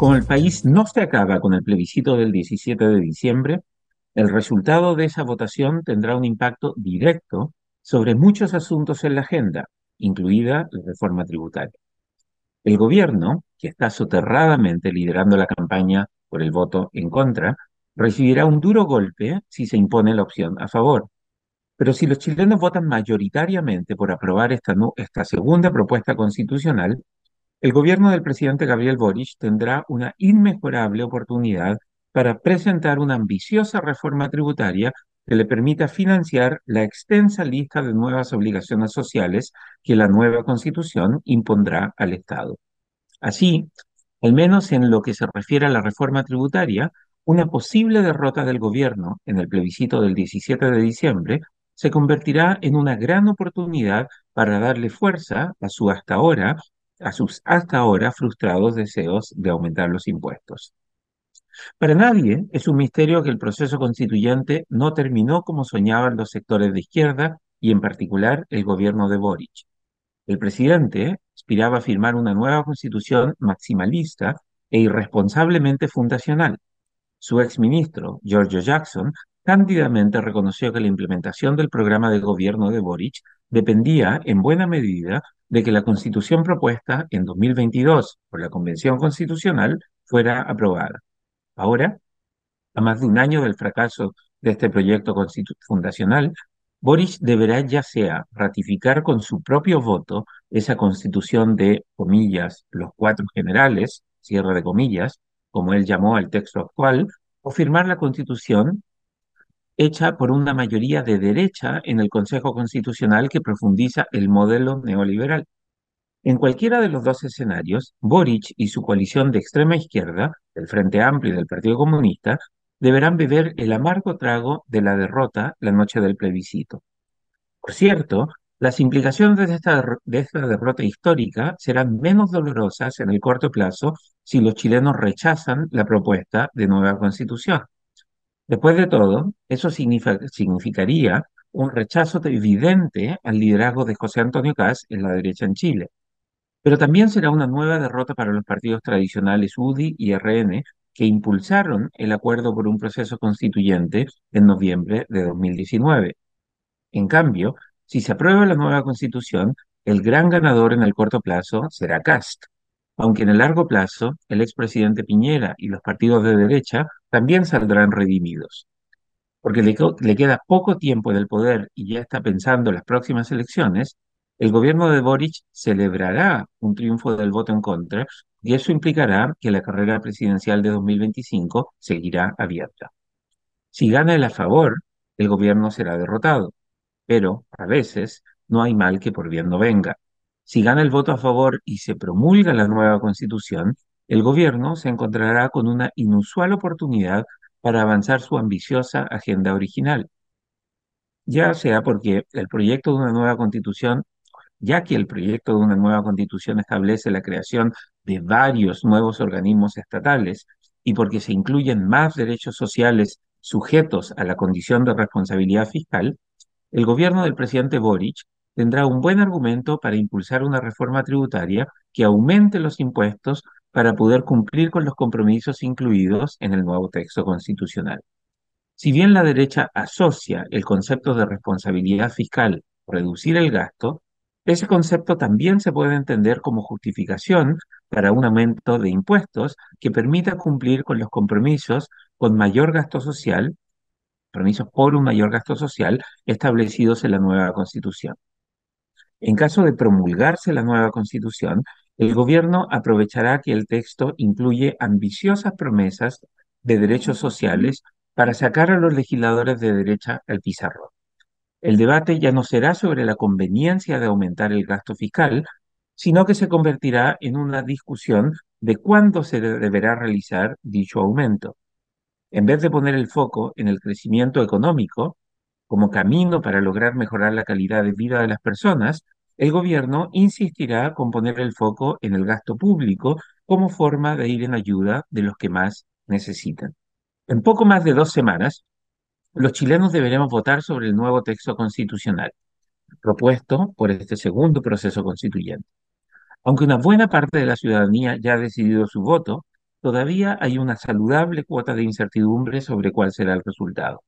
Como el país no se acaba con el plebiscito del 17 de diciembre, el resultado de esa votación tendrá un impacto directo sobre muchos asuntos en la agenda, incluida la reforma tributaria. El gobierno, que está soterradamente liderando la campaña por el voto en contra, recibirá un duro golpe si se impone la opción a favor. Pero si los chilenos votan mayoritariamente por aprobar esta, esta segunda propuesta constitucional, el gobierno del presidente Gabriel Boric tendrá una inmejorable oportunidad para presentar una ambiciosa reforma tributaria que le permita financiar la extensa lista de nuevas obligaciones sociales que la nueva constitución impondrá al Estado. Así, al menos en lo que se refiere a la reforma tributaria, una posible derrota del gobierno en el plebiscito del 17 de diciembre se convertirá en una gran oportunidad para darle fuerza a su hasta ahora, a sus hasta ahora frustrados deseos de aumentar los impuestos. Para nadie es un misterio que el proceso constituyente no terminó como soñaban los sectores de izquierda y en particular el gobierno de Boric. El presidente aspiraba a firmar una nueva constitución maximalista e irresponsablemente fundacional. Su exministro, Giorgio Jackson, cándidamente reconoció que la implementación del programa de gobierno de Boric dependía en buena medida de que la constitución propuesta en 2022 por la Convención Constitucional fuera aprobada. Ahora, a más de un año del fracaso de este proyecto fundacional, Boris deberá ya sea ratificar con su propio voto esa constitución de, comillas, los cuatro generales, cierre de comillas, como él llamó al texto actual, o firmar la constitución hecha por una mayoría de derecha en el Consejo Constitucional que profundiza el modelo neoliberal. En cualquiera de los dos escenarios, Boric y su coalición de extrema izquierda, el Frente Amplio y del Partido Comunista, deberán beber el amargo trago de la derrota la noche del plebiscito. Por cierto, las implicaciones de esta, de esta derrota histórica serán menos dolorosas en el corto plazo si los chilenos rechazan la propuesta de nueva constitución. Después de todo, eso significaría un rechazo evidente al liderazgo de José Antonio Caz en la derecha en Chile. Pero también será una nueva derrota para los partidos tradicionales UDI y RN que impulsaron el acuerdo por un proceso constituyente en noviembre de 2019. En cambio, si se aprueba la nueva constitución, el gran ganador en el corto plazo será Cast, aunque en el largo plazo el expresidente Piñera y los partidos de derecha también saldrán redimidos. Porque le, queda poco tiempo en el poder y ya está pensando en las próximas elecciones, el gobierno de Boric celebrará un triunfo del voto en contra y eso implicará que la carrera presidencial de 2025 seguirá abierta. Si gana el a favor, el gobierno será derrotado, pero a veces no hay mal que por bien no venga. Si gana el voto a favor y se promulga la nueva constitución, el gobierno se encontrará con una inusual oportunidad para avanzar su ambiciosa agenda original, ya sea porque el proyecto de una nueva constitución ya que el proyecto de una nueva constitución establece la creación de varios nuevos organismos estatales y porque se incluyen más derechos sociales sujetos a la condición de responsabilidad fiscal, el gobierno del presidente Boric tendrá un buen argumento para impulsar una reforma tributaria que aumente los impuestos para poder cumplir con los compromisos incluidos en el nuevo texto constitucional. Si bien la derecha asocia el concepto de responsabilidad fiscal reducir el gasto, ese concepto también se puede entender como justificación para un aumento de impuestos que permita cumplir con los compromisos con mayor gasto social, permisos por un mayor gasto social establecidos en la nueva Constitución. En caso de promulgarse la nueva Constitución, el gobierno aprovechará que el texto incluye ambiciosas promesas de derechos sociales para sacar a los legisladores de derecha al pizarrón. El debate ya no será sobre la conveniencia de aumentar el gasto fiscal, sino que se convertirá en una discusión de cuándo se deberá realizar dicho aumento. En vez de poner el foco en el crecimiento económico como camino para lograr mejorar la calidad de vida de las personas, el gobierno insistirá con poner el foco en el gasto público como forma de ir en ayuda de los que más necesitan. En poco más de dos semanas, los chilenos deberemos votar sobre el nuevo texto constitucional propuesto por este segundo proceso constituyente. Aunque una buena parte de la ciudadanía ya ha decidido su voto, todavía hay una saludable cuota de incertidumbre sobre cuál será el resultado.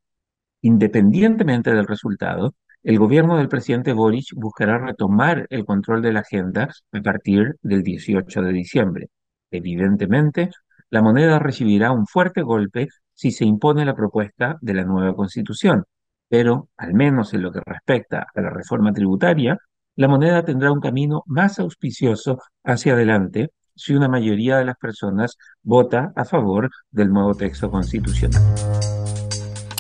Independientemente del resultado, el gobierno del presidente Boric buscará retomar el control de la agenda a partir del 18 de diciembre. Evidentemente, la moneda recibirá un fuerte golpe si se impone la propuesta de la nueva constitución, pero, al menos en lo que respecta a la reforma tributaria, la moneda tendrá un camino más auspicioso hacia adelante si una mayoría de las personas vota a favor del nuevo texto constitucional.